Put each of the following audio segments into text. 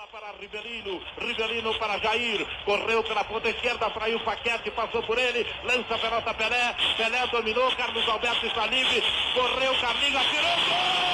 Bola para Rivelino, Rivelino para Jair, correu pela ponta esquerda, fraiu o Paquete, passou por ele, lança a pelota Pelé, Pelé dominou, Carlos Alberto está livre, correu, Carlinhos, atirou, gol!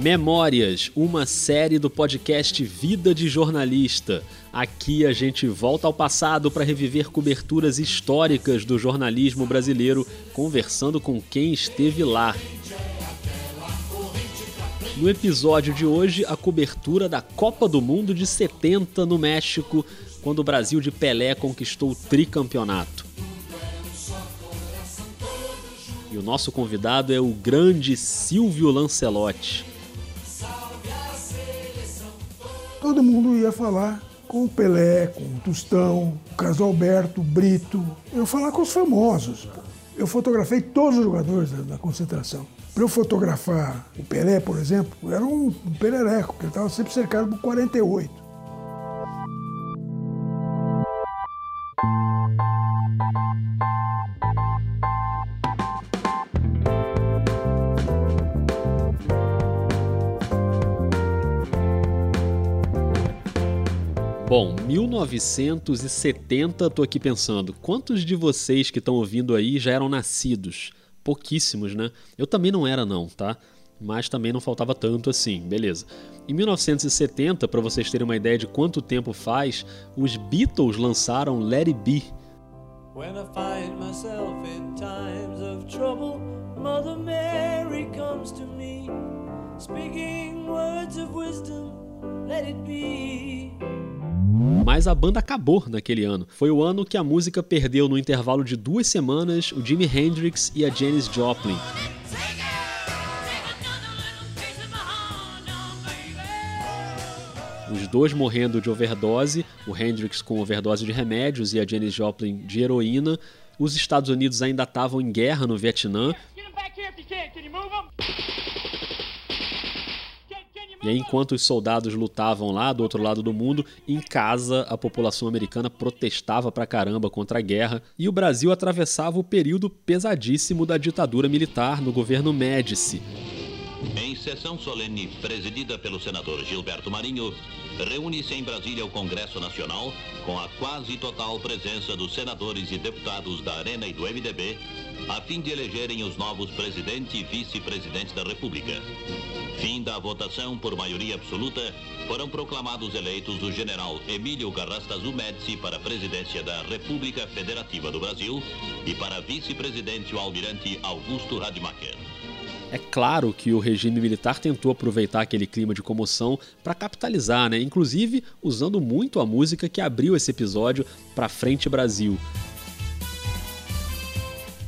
Memórias, uma série do podcast Vida de Jornalista. Aqui a gente volta ao passado para reviver coberturas históricas do jornalismo brasileiro, conversando com quem esteve lá. No episódio de hoje, a cobertura da Copa do Mundo de 70 no México, quando o Brasil de Pelé conquistou o tricampeonato. E o nosso convidado é o grande Silvio Lancelotti. Todo mundo ia falar com o Pelé, com o Tostão, o Carlos Alberto, Brito. Eu ia falar com os famosos. Eu fotografei todos os jogadores da, da concentração. Para eu fotografar o Pelé, por exemplo, era um, um perereco, porque ele estava sempre cercado por 48. Bom, 1970, tô aqui pensando, quantos de vocês que estão ouvindo aí já eram nascidos? Pouquíssimos, né? Eu também não era não, tá? Mas também não faltava tanto assim, beleza. Em 1970, para vocês terem uma ideia de quanto tempo faz, os Beatles lançaram Let It Be. When I find myself in times of trouble, Mother Mary comes to me, speaking words of wisdom, let it be. Mas a banda acabou naquele ano. Foi o ano que a música perdeu no intervalo de duas semanas o Jimi Hendrix e a Janis Joplin. Os dois morrendo de overdose, o Hendrix com overdose de remédios e a Janis Joplin de heroína. Os Estados Unidos ainda estavam em guerra no Vietnã. E aí, enquanto os soldados lutavam lá do outro lado do mundo, em casa a população americana protestava pra caramba contra a guerra e o Brasil atravessava o período pesadíssimo da ditadura militar no governo Médici. Em sessão solene presidida pelo senador Gilberto Marinho, reúne-se em Brasília o Congresso Nacional com a quase total presença dos senadores e deputados da Arena e do MDB, a fim de elegerem os novos presidente e vice-presidente da República. Fim da votação por maioria absoluta, foram proclamados eleitos o general Emílio Garrastazu Médici para a presidência da República Federativa do Brasil e para vice-presidente o almirante Augusto Rademacher. É claro que o regime militar tentou aproveitar aquele clima de comoção para capitalizar, né? Inclusive usando muito a música que abriu esse episódio para Frente Brasil.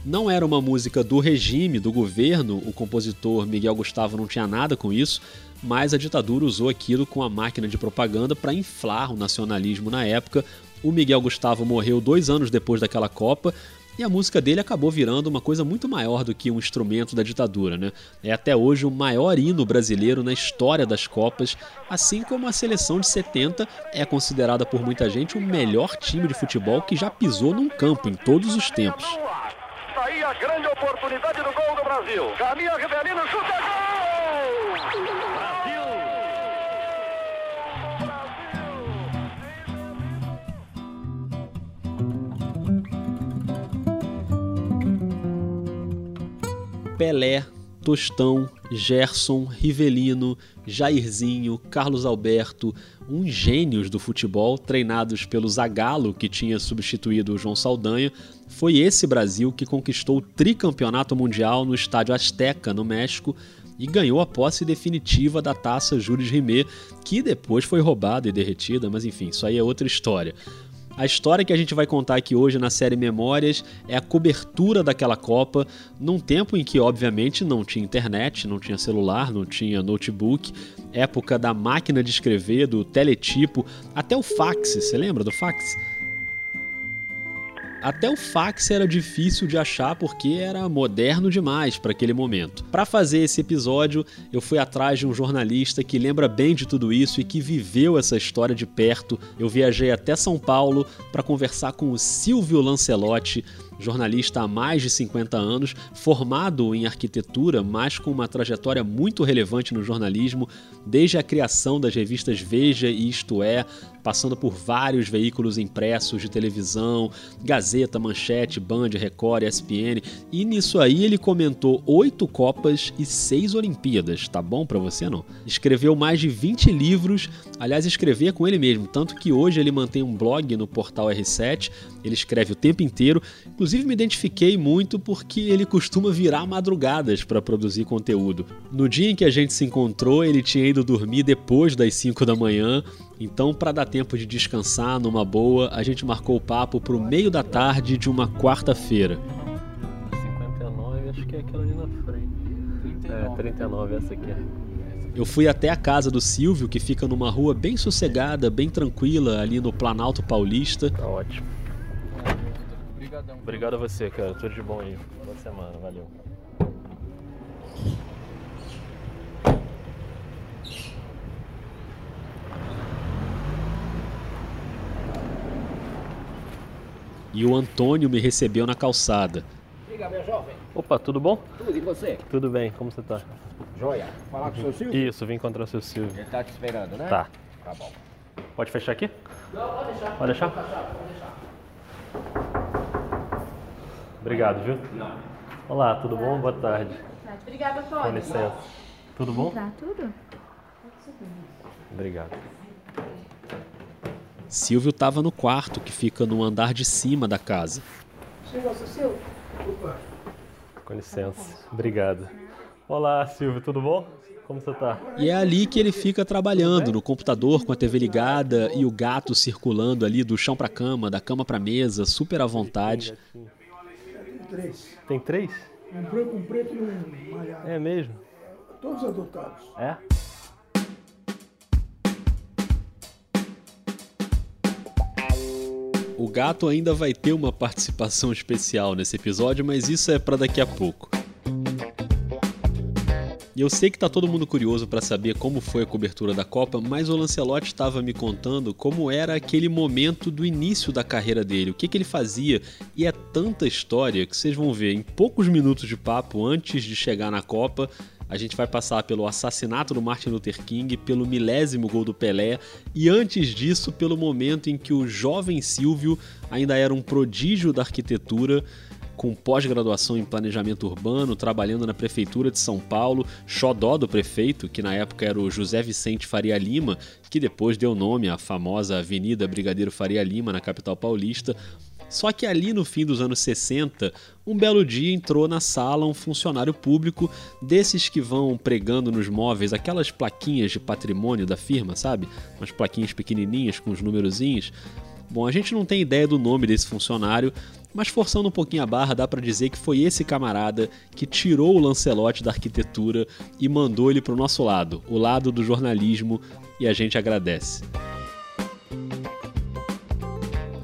Não era uma música do regime, do governo, o compositor Miguel Gustavo não tinha nada com isso, mas a ditadura usou aquilo com a máquina de propaganda para inflar o nacionalismo na época. O Miguel Gustavo morreu dois anos depois daquela Copa e a música dele acabou virando uma coisa muito maior do que um instrumento da ditadura, né? É até hoje o maior hino brasileiro na história das Copas, assim como a seleção de 70 é considerada por muita gente o melhor time de futebol que já pisou num campo em todos os tempos aí a grande oportunidade do gol do Brasil. Caminha Rivelino, chuta Pelé, Tostão, Gerson, Rivelino, Jairzinho, Carlos Alberto, uns gênios do futebol treinados pelo Zagallo, que tinha substituído o João Saldanha, foi esse Brasil que conquistou o tricampeonato mundial no Estádio Azteca, no México, e ganhou a posse definitiva da taça Jules Rimet, que depois foi roubada e derretida, mas enfim, isso aí é outra história. A história que a gente vai contar aqui hoje na série Memórias é a cobertura daquela Copa, num tempo em que, obviamente, não tinha internet, não tinha celular, não tinha notebook, época da máquina de escrever, do teletipo, até o fax. Você lembra do fax? Até o fax era difícil de achar porque era moderno demais para aquele momento. Para fazer esse episódio, eu fui atrás de um jornalista que lembra bem de tudo isso e que viveu essa história de perto. Eu viajei até São Paulo para conversar com o Silvio Lancelotti, jornalista há mais de 50 anos, formado em arquitetura, mas com uma trajetória muito relevante no jornalismo, desde a criação das revistas Veja e Isto É, passando por vários veículos impressos de televisão, Gazeta, Manchete, Band, Record, ESPN. E nisso aí ele comentou oito Copas e seis Olimpíadas. Tá bom para você não? Escreveu mais de 20 livros, aliás, escrevia com ele mesmo, tanto que hoje ele mantém um blog no portal R7, ele escreve o tempo inteiro. Inclusive me identifiquei muito porque ele costuma virar madrugadas para produzir conteúdo. No dia em que a gente se encontrou, ele tinha ido dormir depois das 5 da manhã então, para dar tempo de descansar numa boa, a gente marcou o papo para o meio da tarde de uma quarta-feira. 59, acho que é aquela ali na frente. 39. É, 39, essa aqui. Eu fui até a casa do Silvio, que fica numa rua bem sossegada, bem tranquila, ali no Planalto Paulista. Tá ótimo. Obrigado a você, cara. Tudo de bom aí. Boa semana, valeu. e o Antônio me recebeu na calçada. Diga, meu jovem. Opa, tudo bom? Tudo, e você? Tudo bem, como você tá? Joia. Falar com o seu Silvio? Isso, vim encontrar o seu Silvio. Ele tá te esperando, né? Tá. Tá bom. Pode fechar aqui? Não, pode deixar. Pode deixar? Pode deixar, pode deixar. Obrigado, viu? Olá, tudo bom? Boa tarde. Obrigada, Antônio. Com licença. Tudo bom? Tá tudo? Obrigado. Silvio estava no quarto, que fica no andar de cima da casa. Chegou, seu Silvio? Com licença. Obrigado. Olá, Silvio, tudo bom? Como você tá? E é ali que ele fica trabalhando, no computador com a TV ligada e o gato circulando ali do chão para cama, da cama para mesa, super à vontade. Três. Tem três? Um branco, um preto e um malhado. É mesmo? Todos adotados. É? O gato ainda vai ter uma participação especial nesse episódio, mas isso é para daqui a pouco. E eu sei que tá todo mundo curioso para saber como foi a cobertura da Copa, mas o Lancelotti estava me contando como era aquele momento do início da carreira dele, o que, que ele fazia, e é tanta história que vocês vão ver. Em poucos minutos de papo antes de chegar na Copa, a gente vai passar pelo assassinato do Martin Luther King, pelo milésimo gol do Pelé e antes disso pelo momento em que o jovem Silvio ainda era um prodígio da arquitetura com pós-graduação em planejamento urbano, trabalhando na prefeitura de São Paulo, xodó do prefeito, que na época era o José Vicente Faria Lima, que depois deu nome à famosa Avenida Brigadeiro Faria Lima na capital paulista. Só que ali no fim dos anos 60, um belo dia entrou na sala um funcionário público desses que vão pregando nos móveis aquelas plaquinhas de patrimônio da firma, sabe? Umas plaquinhas pequenininhas com os numerozinhos. Bom, a gente não tem ideia do nome desse funcionário, mas forçando um pouquinho a barra, dá para dizer que foi esse camarada que tirou o Lancelote da arquitetura e mandou ele para o nosso lado, o lado do jornalismo, e a gente agradece.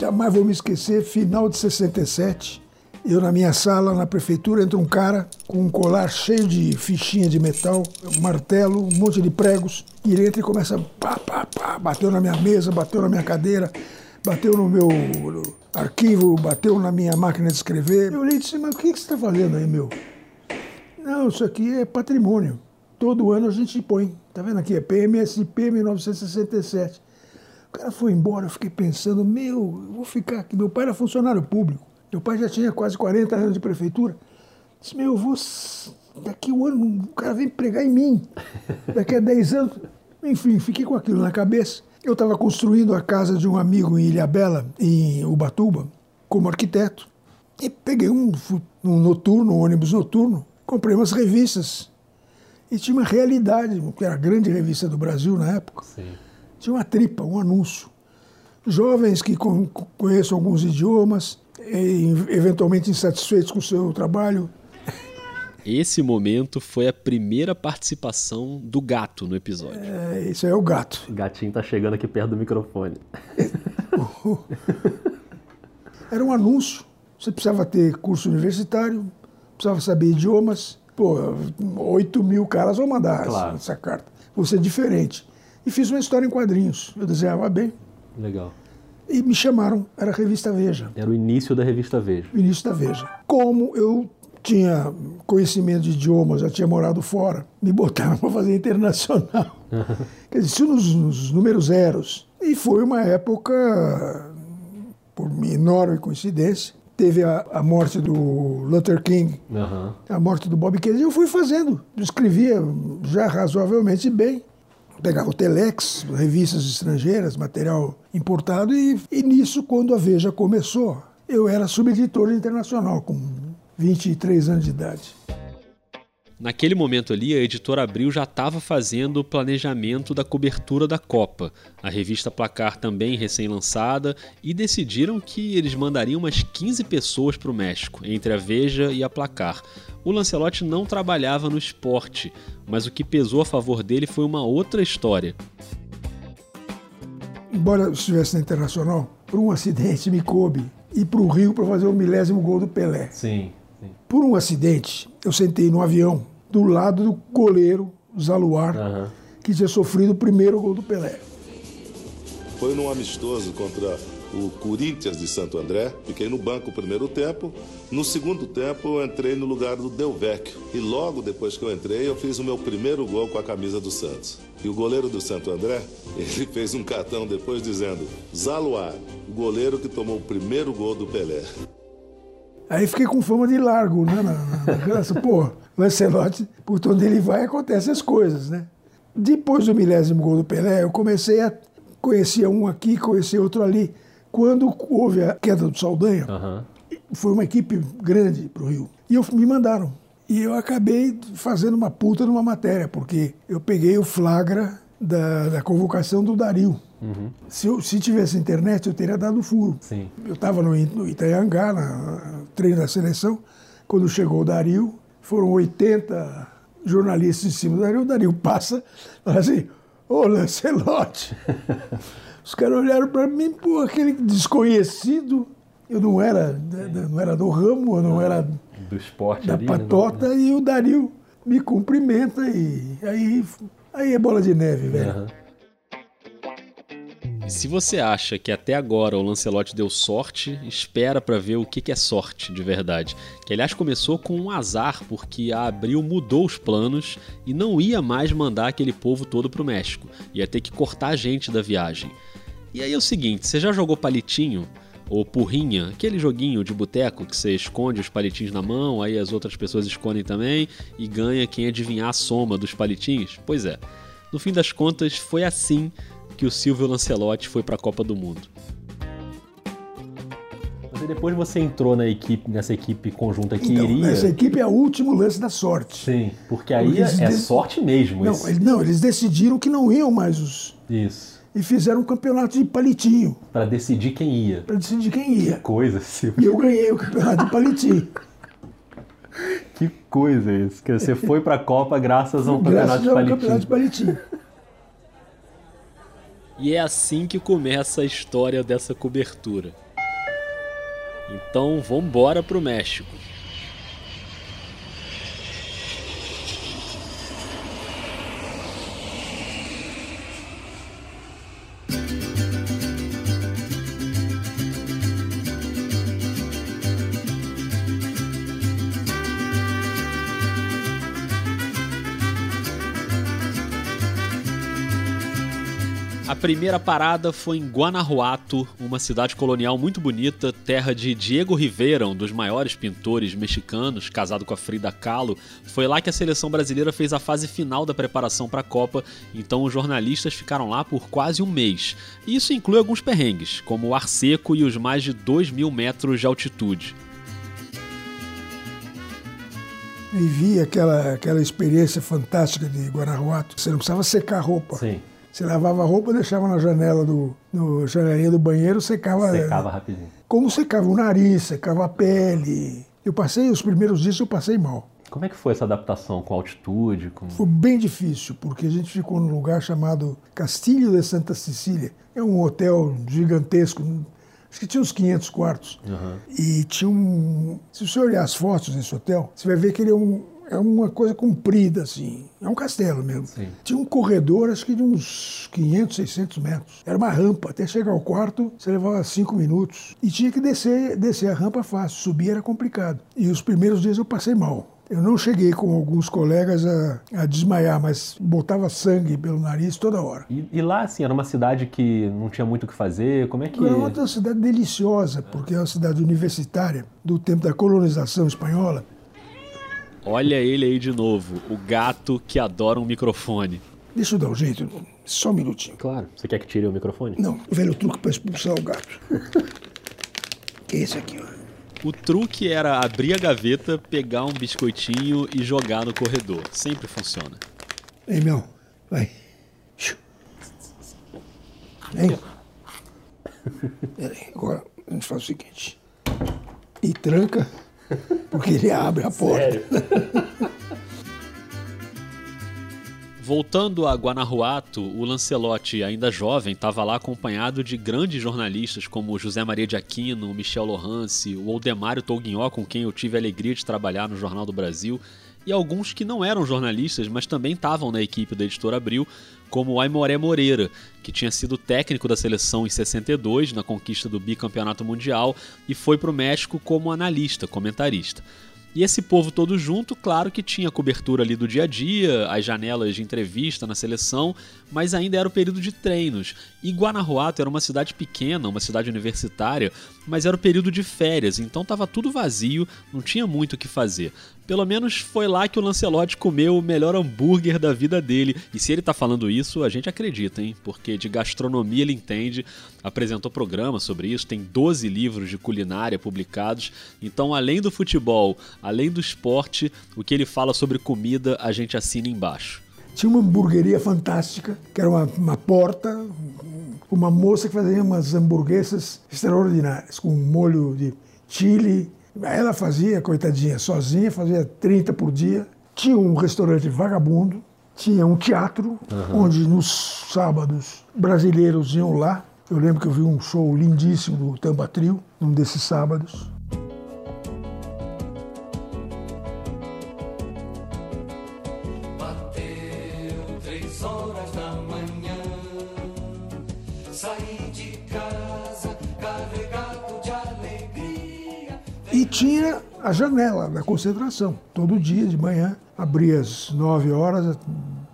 Jamais vou me esquecer, final de 67, eu na minha sala, na prefeitura, entra um cara com um colar cheio de fichinha de metal, um martelo, um monte de pregos, e ele entra e começa pá, pá, pá, bateu na minha mesa, bateu na minha cadeira, bateu no meu arquivo, bateu na minha máquina de escrever. Eu olhei e disse, mas o que você está fazendo aí, meu? Não, isso aqui é patrimônio. Todo ano a gente põe. Tá vendo aqui? É PMSP 1967. O cara foi embora, eu fiquei pensando, meu, eu vou ficar aqui. Meu pai era funcionário público. Meu pai já tinha quase 40 anos de prefeitura. Disse, meu, eu vou. Daqui um ano, o cara vem pregar em mim. Daqui a 10 anos. Enfim, fiquei com aquilo na cabeça. Eu estava construindo a casa de um amigo em Ilhabela, em Ubatuba, como arquiteto. E peguei um, um noturno, um ônibus noturno, comprei umas revistas. E tinha uma realidade, que era a grande revista do Brasil na época. Sim. Tinha uma tripa, um anúncio. Jovens que conheçam alguns idiomas, eventualmente insatisfeitos com o seu trabalho. Esse momento foi a primeira participação do gato no episódio. É, isso é o gato. O gatinho tá chegando aqui perto do microfone. Era um anúncio Você precisava ter curso universitário, precisava saber idiomas. Pô, 8 mil caras vão mandar Claro. essa carta. Você é diferente. E fiz uma história em quadrinhos. Eu desenhava bem. Legal. E me chamaram, era a revista Veja, Era o início da revista Veja. o início da Veja. Como eu tinha conhecimento de idiomas, já tinha morado fora, me botaram para fazer internacional. Quer dizer, isso nos, nos números zeros. E foi uma época, por enorme coincidência, teve a, a morte do Luther King, Aham. a morte do Bob Kennedy, eu fui fazendo. Escrevia já razoavelmente bem. Pegava o Telex, revistas estrangeiras, material importado, e, e nisso, quando a Veja começou, eu era subeditor internacional, com 23 anos de idade. Naquele momento ali, a editora Abril já estava fazendo o planejamento da cobertura da Copa, a revista Placar também recém-lançada, e decidiram que eles mandariam umas 15 pessoas para o México, entre a Veja e a Placar. O Lancelotti não trabalhava no esporte, mas o que pesou a favor dele foi uma outra história. Embora eu estivesse na Internacional, por um acidente me coube ir para o Rio para fazer o milésimo gol do Pelé. Sim, sim. Por um acidente, eu sentei no avião do lado do goleiro Zaluar, Aham. que tinha sofrido o primeiro gol do Pelé. Foi num amistoso contra o Corinthians de Santo André. Fiquei no banco o primeiro tempo. No segundo tempo, eu entrei no lugar do Del Vecchio. E logo depois que eu entrei, eu fiz o meu primeiro gol com a camisa do Santos. E o goleiro do Santo André, ele fez um cartão depois dizendo: Zaluar, o goleiro que tomou o primeiro gol do Pelé. Aí fiquei com fama de largo, né? Na, na, graça. Pô, Lancelotti, por onde ele vai, acontecem as coisas, né? Depois do milésimo gol do Pelé, eu comecei a conhecer um aqui, conhecer outro ali. Quando houve a queda do Saldanha, Aham. foi uma equipe grande para o Rio. E eu, me mandaram. E eu acabei fazendo uma puta numa matéria, porque eu peguei o flagra da, da convocação do Dario. Se, eu, se tivesse internet, eu teria dado furo. Sim. Eu estava no, no Itaiangá, na, no treino da seleção, quando chegou o Dario, foram 80 jornalistas em cima do Dario, o Dario passa, fala assim, ô Lancelotti. Os caras olharam para mim, pô, aquele desconhecido, eu não era, né, não era do ramo, eu não era Do esporte da ali, né? patota, e o Dario me cumprimenta e aí, aí é bola de neve, velho. Aham. Se você acha que até agora o Lancelotti deu sorte, espera pra ver o que é sorte de verdade. Que aliás começou com um azar, porque a Abril mudou os planos e não ia mais mandar aquele povo todo pro México. Ia ter que cortar a gente da viagem. E aí é o seguinte, você já jogou palitinho? Ou porrinha, aquele joguinho de boteco que você esconde os palitinhos na mão, aí as outras pessoas escondem também e ganha quem adivinhar a soma dos palitinhos? Pois é. No fim das contas, foi assim que o Silvio Lancelotti foi para a Copa do Mundo. Depois você entrou na equipe, nessa equipe conjunta que Então, iria. essa equipe é o último lance da sorte. Sim, porque aí é, eles é de- sorte mesmo. Não, eles, não, eles decidiram que não iam mais os. Isso. E fizeram um campeonato de palitinho, Pra decidir quem ia. para decidir quem ia. Coisa, Silvio. E eu ganhei o campeonato de palitinho. Que coisa isso. Que você foi pra Copa graças a um campeonato Graças de ao palitinho. campeonato de palitinho. E é assim que começa a história dessa cobertura. Então, vambora pro México. A primeira parada foi em Guanajuato, uma cidade colonial muito bonita, terra de Diego Rivera, um dos maiores pintores mexicanos, casado com a Frida Kahlo. Foi lá que a seleção brasileira fez a fase final da preparação para a Copa, então os jornalistas ficaram lá por quase um mês. E isso inclui alguns perrengues, como o ar seco e os mais de 2 mil metros de altitude. Vivi aquela, aquela experiência fantástica de Guanajuato. Você não precisava secar a roupa. Sim, Você lavava a roupa, deixava na janela do, no janelinha do banheiro, secava. secava rapidinho. Como secava o nariz, secava a pele. Eu passei, os primeiros dias eu passei mal. Como é que foi essa adaptação com altitude? Com... Foi bem difícil, porque a gente ficou num lugar chamado Castilho de Santa Cecília. É um hotel gigantesco, Acho que tinha uns 500 quartos. E tinha um. Se você olhar as fotos desse hotel, você vai ver que ele é, um, é uma coisa comprida, assim. É um castelo mesmo. Tinha um corredor, acho que de uns 500, 600 metros. Era uma rampa. Até chegar ao quarto, você levava cinco minutos. E tinha que descer, descer a rampa fácil. Subir era complicado. E os primeiros dias eu passei mal. Eu não cheguei com alguns colegas a, a desmaiar, mas botava sangue pelo nariz toda hora. E, e lá, assim, era uma cidade que não tinha muito o que fazer? Como é que... Era uma cidade deliciosa, porque é uma cidade universitária do tempo da colonização espanhola. Olha ele aí de novo, o gato que adora um microfone. Deixa eu dar um jeito, só um minutinho. Claro. Você quer que tire o microfone? Não, o velho truque para expulsar o gato. que é esse aqui, ó. O truque era abrir a gaveta, pegar um biscoitinho e jogar no corredor. Sempre funciona. Ei, Mel, vai. Vem. Peraí, agora a gente faz o seguinte. E tranca, porque ele abre a porta. Voltando a Guanajuato, o Lancelotti, ainda jovem, estava lá acompanhado de grandes jornalistas como José Maria de Aquino, Michel Lohance, o Oldemário Toguinhó, com quem eu tive a alegria de trabalhar no Jornal do Brasil, e alguns que não eram jornalistas, mas também estavam na equipe da Editora Abril, como o Aimoré Moreira, que tinha sido técnico da seleção em 62, na conquista do bicampeonato mundial, e foi para o México como analista, comentarista. E esse povo todo junto, claro que tinha cobertura ali do dia a dia, as janelas de entrevista na seleção, mas ainda era o período de treinos. E Guanajuato era uma cidade pequena, uma cidade universitária, mas era o período de férias, então estava tudo vazio, não tinha muito o que fazer. Pelo menos foi lá que o Lancelotti comeu o melhor hambúrguer da vida dele. E se ele tá falando isso, a gente acredita, hein? Porque de gastronomia ele entende, apresentou programa sobre isso, tem 12 livros de culinária publicados. Então, além do futebol, além do esporte, o que ele fala sobre comida, a gente assina embaixo. Tinha uma hamburgueria fantástica, que era uma, uma porta, uma moça que fazia umas hamburguesas extraordinárias, com molho de chile. Ela fazia, coitadinha, sozinha, fazia 30 por dia. Tinha um restaurante vagabundo, tinha um teatro, onde nos sábados brasileiros iam lá. Eu lembro que eu vi um show lindíssimo do Tampa Trio, num desses sábados. Tinha a janela da concentração. Todo dia de manhã, abria às 9 horas,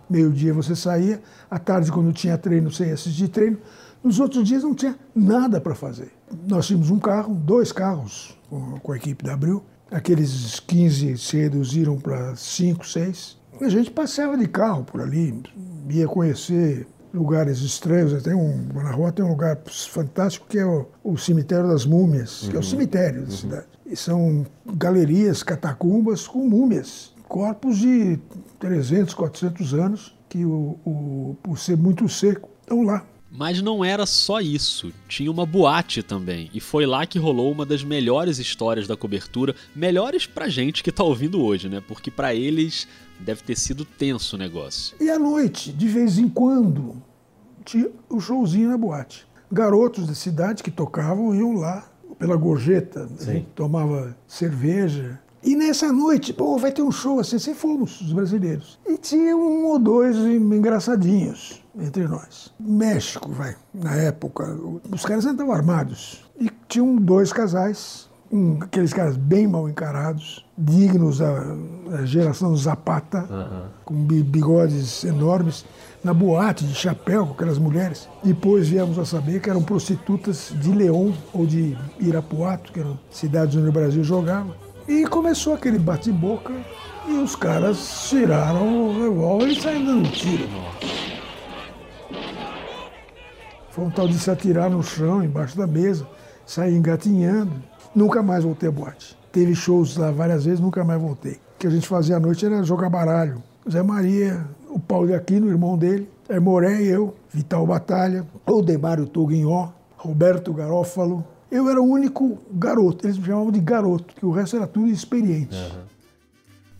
meio-dia você saía. À tarde, quando tinha treino, você ia assistir treino. Nos outros dias não tinha nada para fazer. Nós tínhamos um carro, dois carros com a equipe da Abril. Aqueles 15 se reduziram para 5, 6. A gente passeava de carro por ali, ia conhecer lugares estranhos. Tem um, na rua tem um lugar fantástico que é o, o Cemitério das Múmias, que é o cemitério da cidade. São galerias, catacumbas com múmias, corpos de 300, 400 anos, que o, o, por ser muito seco, estão lá. Mas não era só isso, tinha uma boate também, e foi lá que rolou uma das melhores histórias da cobertura, melhores pra gente que tá ouvindo hoje, né? Porque pra eles deve ter sido tenso o negócio. E à noite, de vez em quando, tinha o showzinho na boate. Garotos da cidade que tocavam iam lá pela gorjeta, a gente tomava cerveja. E nessa noite, pô, vai ter um show assim, assim fomos, os brasileiros. E tinha um ou dois engraçadinhos entre nós. México, vai, na época, os caras estavam armados. E tinham dois casais, um, aqueles caras bem mal encarados, dignos da, da geração Zapata, com bi- bigodes enormes, na boate de chapéu com aquelas mulheres. Depois viemos a saber que eram prostitutas de León ou de Irapuato, que eram cidades onde o Brasil jogava. E começou aquele bate-boca e os caras tiraram o revólver e saíram dando tiro. Foi um tal de se atirar no chão, embaixo da mesa, sair engatinhando. Nunca mais voltei à boate. Teve shows lá várias vezes, nunca mais voltei. O que a gente fazia à noite era jogar baralho. Zé Maria, o Paulo de Aquino, irmão dele, é Moré e eu, Vital Batalha, Odemário Toguinhó, Roberto Garófalo. Eu era o único garoto, eles me chamavam de garoto, que o resto era tudo experiente.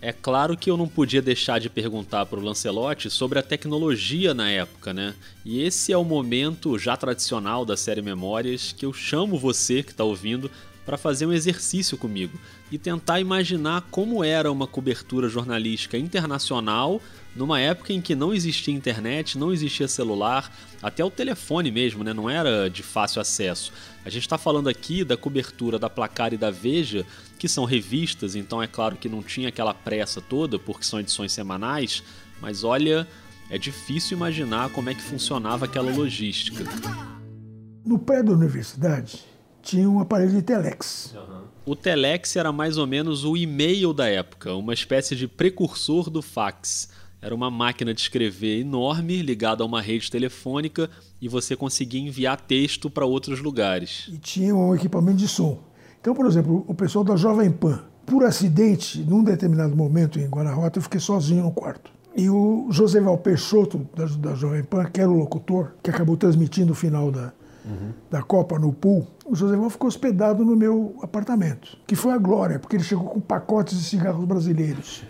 É claro que eu não podia deixar de perguntar para o Lancelotti sobre a tecnologia na época, né? E esse é o momento já tradicional da série Memórias que eu chamo você que está ouvindo para fazer um exercício comigo e tentar imaginar como era uma cobertura jornalística internacional numa época em que não existia internet, não existia celular, até o telefone mesmo, né? não era de fácil acesso. A gente está falando aqui da cobertura da Placar e da Veja, que são revistas, então é claro que não tinha aquela pressa toda, porque são edições semanais, mas olha, é difícil imaginar como é que funcionava aquela logística. No pé da universidade tinha um aparelho de telex. O telex era mais ou menos o e-mail da época, uma espécie de precursor do fax. Era uma máquina de escrever enorme ligada a uma rede telefônica e você conseguia enviar texto para outros lugares. E tinha um equipamento de som. Então, por exemplo, o pessoal da Jovem Pan, por acidente, num determinado momento em Guanarrota, eu fiquei sozinho no quarto. E o José Val Peixoto, da, da Jovem Pan, que era o locutor, que acabou transmitindo o final da, da Copa no pool, o José Val ficou hospedado no meu apartamento, que foi a glória, porque ele chegou com pacotes de cigarros brasileiros.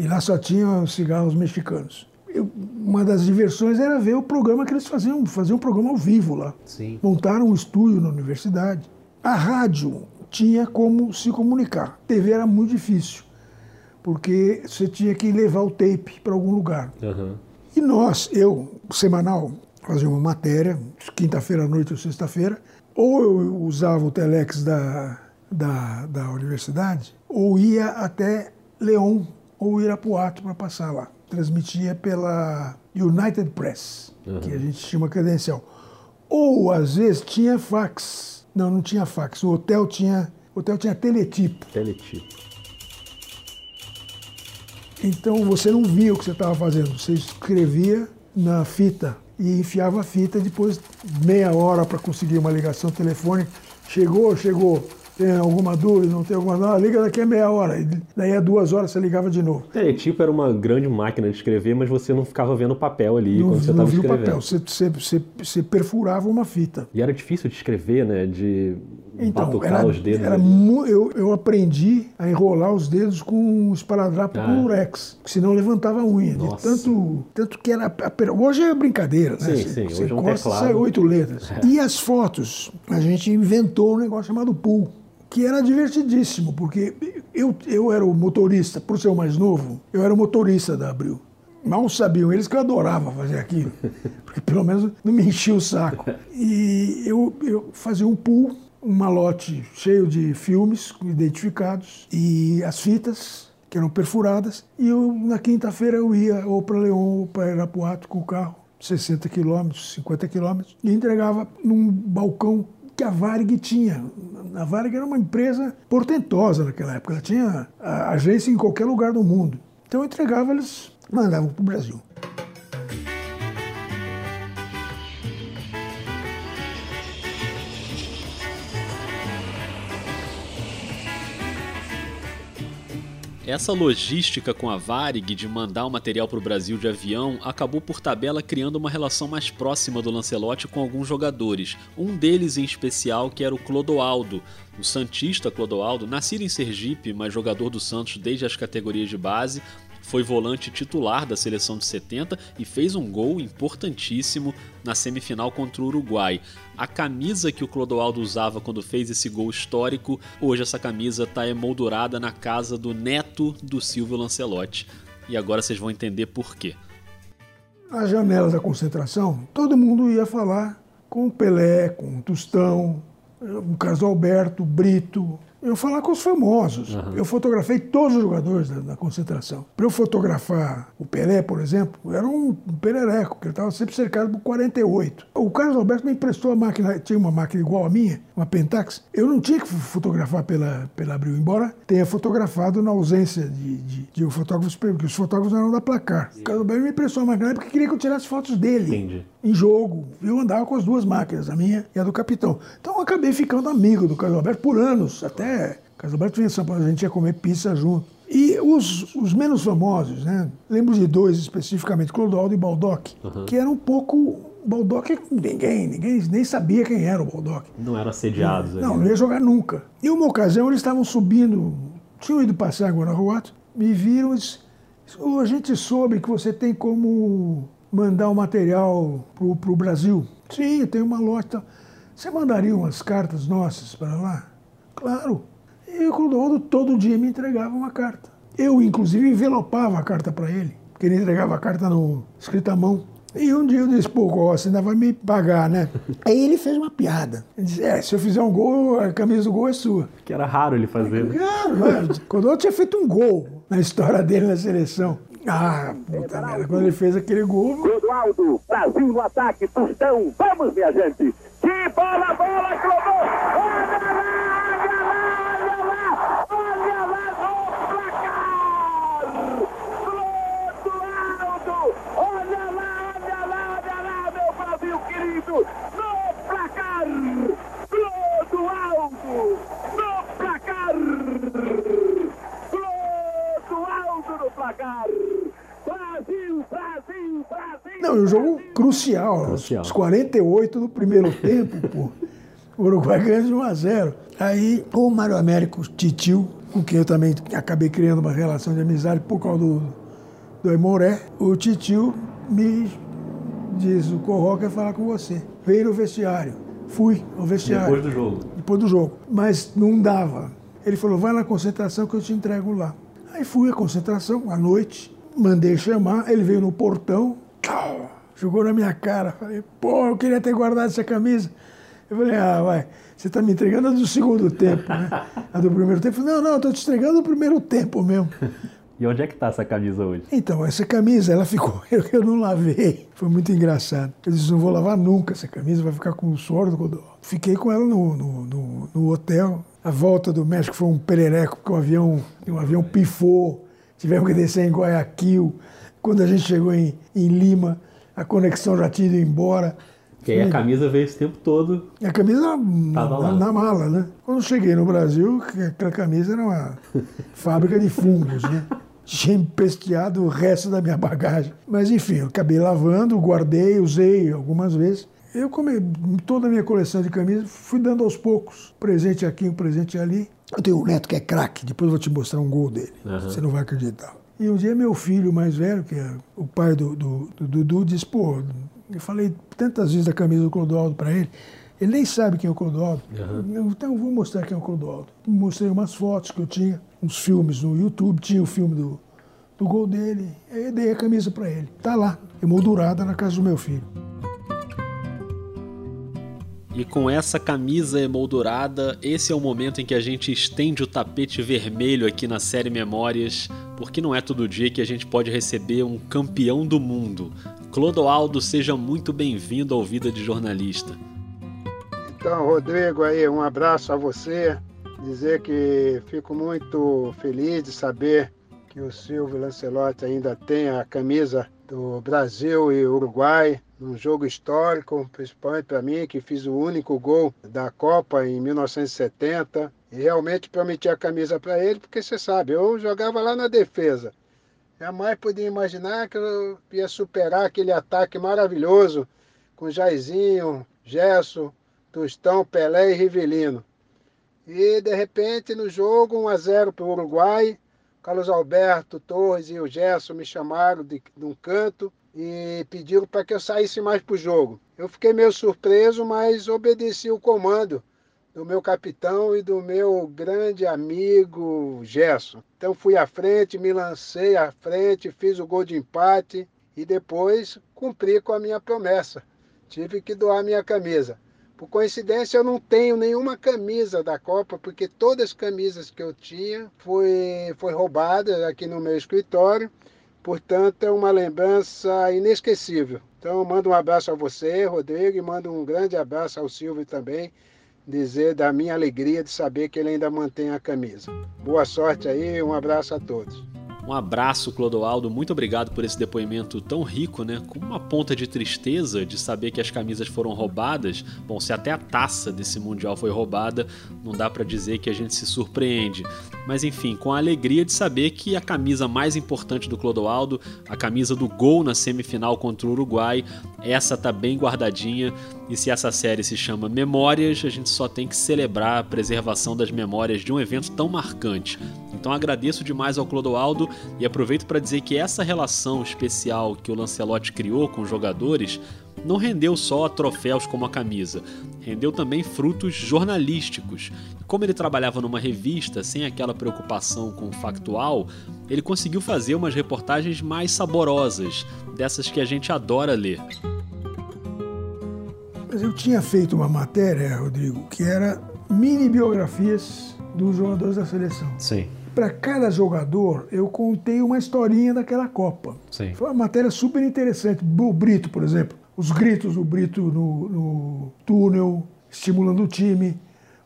E lá só tinham cigarros mexicanos. Eu, uma das diversões era ver o programa que eles faziam, faziam um programa ao vivo lá. Sim. Montaram um estúdio na universidade. A rádio tinha como se comunicar. TV era muito difícil, porque você tinha que levar o tape para algum lugar. Aham. E nós, eu, semanal, fazia uma matéria, quinta-feira à noite ou sexta-feira, ou eu usava o telex da, da, da universidade, ou ia até León ou Irapuato para passar lá. Transmitia pela United Press, que a gente tinha uma credencial. Ou, às vezes, tinha fax. Não, não tinha fax. O hotel tinha, o hotel tinha teletipo. Teletipo. Então você não via o que você estava fazendo. Você escrevia na fita e enfiava a fita. Depois, meia hora para conseguir uma ligação telefônica. Chegou, chegou. Tem alguma dúvida? Não tem alguma dúvida? Ah, liga daqui a meia hora. E daí a duas horas você ligava de novo. Teletipo era uma grande máquina de escrever, mas você não ficava vendo o papel ali Não, quando você não estava via o escrevendo. papel. Você, você, você, você perfurava uma fita. E era difícil de escrever, né? De Então, batucar era, os dedos. era eu, eu aprendi a enrolar os dedos com um esparadrapo Ah. com porque senão levantava a unha. Tanto, tanto que era. Hoje é brincadeira, né? Sim, Você- sim, você hoje é um teclado. sai oito letras. E as fotos, a gente inventou um negócio chamado pool, que era divertidíssimo, porque eu, eu era o motorista, por ser o mais novo, eu era o motorista da Abril. Mal sabiam eles que eu adorava fazer aquilo, porque pelo menos não me enchia o saco. E eu, eu fazia um pool, um malote cheio de filmes identificados e as fitas que eram perfuradas. E eu, na quinta-feira eu ia ou para Leão ou para Irapuato com o carro, 60 quilômetros, 50 quilômetros, e entregava num balcão que a Varig tinha. A Varig era uma empresa portentosa naquela época, ela tinha agência em qualquer lugar do mundo. Então eu entregava, eles mandavam para o Brasil. Essa logística com a Varig de mandar o material para o Brasil de avião acabou por tabela criando uma relação mais próxima do Lancelotti com alguns jogadores. Um deles em especial que era o Clodoaldo. O Santista Clodoaldo, nascido em Sergipe, mas jogador do Santos desde as categorias de base, foi volante titular da seleção de 70 e fez um gol importantíssimo na semifinal contra o Uruguai. A camisa que o Clodoaldo usava quando fez esse gol histórico, hoje essa camisa está emoldurada na casa do neto do Silvio Lancelotti. E agora vocês vão entender por quê. Nas janelas da concentração, todo mundo ia falar com o Pelé, com o Tostão, o Carlos Alberto, Brito. Eu falar com os famosos. Eu fotografei todos os jogadores da, da concentração. Para eu fotografar o Pelé, por exemplo, era um, um perereco, que ele estava sempre cercado por 48. O Carlos Alberto me emprestou a máquina, tinha uma máquina igual a minha, uma Pentax. Eu não tinha que fotografar pela, pela Abril, embora tenha fotografado na ausência de, de, de um fotógrafo, porque os fotógrafos eram da placar. O Carlos Alberto me emprestou a máquina porque queria que eu tirasse fotos dele Entendi. Em jogo. Eu andava com as duas máquinas, a minha e a do capitão. Então eu acabei ficando amigo do Carlos Alberto por anos, até Carlos Alberto vinha em São Paulo, a gente ia comer pizza junto. E os, os menos famosos, né? Lembro de dois especificamente, Clodoaldo e Baldock, que eram um pouco. Baldock, ninguém, ninguém nem sabia quem era o Baldock. Não eram assediados. Não, né? não ia jogar nunca. E uma ocasião eles estavam subindo, tinham ido passear agora na Ruato, me viram e disse, "Ô, a gente soube que você tem como mandar o material pro, pro Brasil. Sim, tem uma loja. Você mandaria umas cartas nossas para lá? Claro. E o Clodoaldo todo dia me entregava uma carta. Eu, inclusive, envelopava a carta para ele, porque ele entregava a carta no, escrita à mão. E um dia eu disse, pô, você ainda vai me pagar, né? Aí ele fez uma piada. Ele disse, é, se eu fizer um gol, a camisa do gol é sua. Que era raro ele fazer. né? Claro, claro. Clodoaldo tinha feito um gol na história dele na seleção. Ah, puta merda, quando ele fez aquele gol... Clodoaldo, Brasil no ataque, Tostão, vamos minha gente! Que bola, bola, Clodoaldo! Olha lá, olha lá, olha lá, olha lá no placar! Clodoaldo! Olha lá, olha lá, olha lá, meu Brasil querido! No placar! Clodoaldo! No placar! Clodoaldo no placar! Não, e um jogo crucial, Crucial. os 48 do primeiro tempo, pô. O Uruguai ganha de 1 a 0. Aí o Mário Américo Titio, com quem eu também acabei criando uma relação de amizade por causa do, do Aimoré, o Titio me diz, o Corró quer falar com você. Veio no vestiário. Fui ao vestiário. Depois do jogo. Depois do jogo. Mas não dava. Ele falou, vai na concentração que eu te entrego lá. Aí fui à concentração, à noite, mandei chamar, ele veio no portão, jogou na minha cara. Falei, pô, eu queria ter guardado essa camisa. Eu falei, ah, vai, você está me entregando a do segundo tempo, né? A do primeiro tempo. Não, não, estou te entregando o primeiro tempo mesmo. E onde é que tá essa camisa hoje? Então, essa camisa, ela ficou, eu, eu não lavei. Foi muito engraçado. Eu disse, não vou lavar nunca essa camisa, vai ficar com o suor do Clodoaldo. Fiquei com ela no, no, no, no hotel. A volta do México foi um perereco, porque o avião, o avião pifou. Tivemos que descer em Guayaquil. Quando a gente chegou em, em Lima, a conexão já tinha ido embora. Que aí a camisa veio esse tempo todo. A camisa na, na, na mala, né? Quando cheguei no Brasil, que aquela camisa era uma fábrica de fungos, né? Tinha empesteado o resto da minha bagagem. Mas enfim, eu acabei lavando, guardei, usei algumas vezes. Eu come toda a minha coleção de camisas, fui dando aos poucos. Presente aqui, um presente ali. Eu tenho um neto que é craque, depois eu vou te mostrar um gol dele. Você não vai acreditar. E um dia meu filho mais velho, que é o pai do, do, do Dudu, disse, pô, eu falei tantas vezes da camisa do Clodoaldo para ele, ele nem sabe quem é o Clodoaldo. Eu, Então eu vou mostrar quem é o Clodoaldo. Mostrei umas fotos que eu tinha, uns filmes no YouTube, tinha o filme do, do gol dele, aí eu dei a camisa para ele. Tá lá, emoldurada na casa do meu filho. E com essa camisa emoldurada, esse é o momento em que a gente estende o tapete vermelho aqui na série Memórias, porque não é todo dia que a gente pode receber um campeão do mundo. Clodoaldo, seja muito bem-vindo ao Vida de Jornalista. Então, Rodrigo, aí, um abraço a você. Dizer que fico muito feliz de saber que o Silvio Lancelotti ainda tem a camisa do Brasil e Uruguai, num jogo histórico, principalmente para mim, que fiz o único gol da Copa em 1970. E realmente prometi a camisa para ele, porque você sabe, eu jogava lá na defesa. Jamais podia imaginar que eu ia superar aquele ataque maravilhoso com Jairzinho, Gerson, Tostão, Pelé e Rivelino. E de repente no jogo 1 a 0 para o Uruguai, Carlos Alberto, Torres e o Gerson me chamaram de, de um canto e pediram para que eu saísse mais para o jogo. Eu fiquei meio surpreso, mas obedeci o comando do meu capitão e do meu grande amigo Gerson. Então fui à frente, me lancei à frente, fiz o gol de empate e depois cumpri com a minha promessa. Tive que doar minha camisa. Por coincidência, eu não tenho nenhuma camisa da Copa, porque todas as camisas que eu tinha foi, foi roubada aqui no meu escritório. Portanto, é uma lembrança inesquecível. Então, mando um abraço a você, Rodrigo, e mando um grande abraço ao Silvio também, dizer da minha alegria de saber que ele ainda mantém a camisa. Boa sorte aí, um abraço a todos. Um abraço, Clodoaldo. Muito obrigado por esse depoimento tão rico, né? Com uma ponta de tristeza de saber que as camisas foram roubadas. Bom, se até a taça desse Mundial foi roubada, não dá para dizer que a gente se surpreende. Mas enfim, com a alegria de saber que a camisa mais importante do Clodoaldo, a camisa do gol na semifinal contra o Uruguai, essa tá bem guardadinha. E se essa série se chama Memórias, a gente só tem que celebrar a preservação das memórias de um evento tão marcante. Então agradeço demais ao Clodoaldo e aproveito para dizer que essa relação especial que o Lancelotti criou com os jogadores não rendeu só troféus como a camisa, rendeu também frutos jornalísticos. Como ele trabalhava numa revista sem aquela preocupação com o factual, ele conseguiu fazer umas reportagens mais saborosas, dessas que a gente adora ler. Mas eu tinha feito uma matéria, Rodrigo, que era mini biografias dos jogadores da seleção. Sim. Para cada jogador, eu contei uma historinha daquela Copa. Sim. Foi uma matéria super interessante. O Brito, por exemplo, os gritos do Brito no, no túnel, estimulando o time.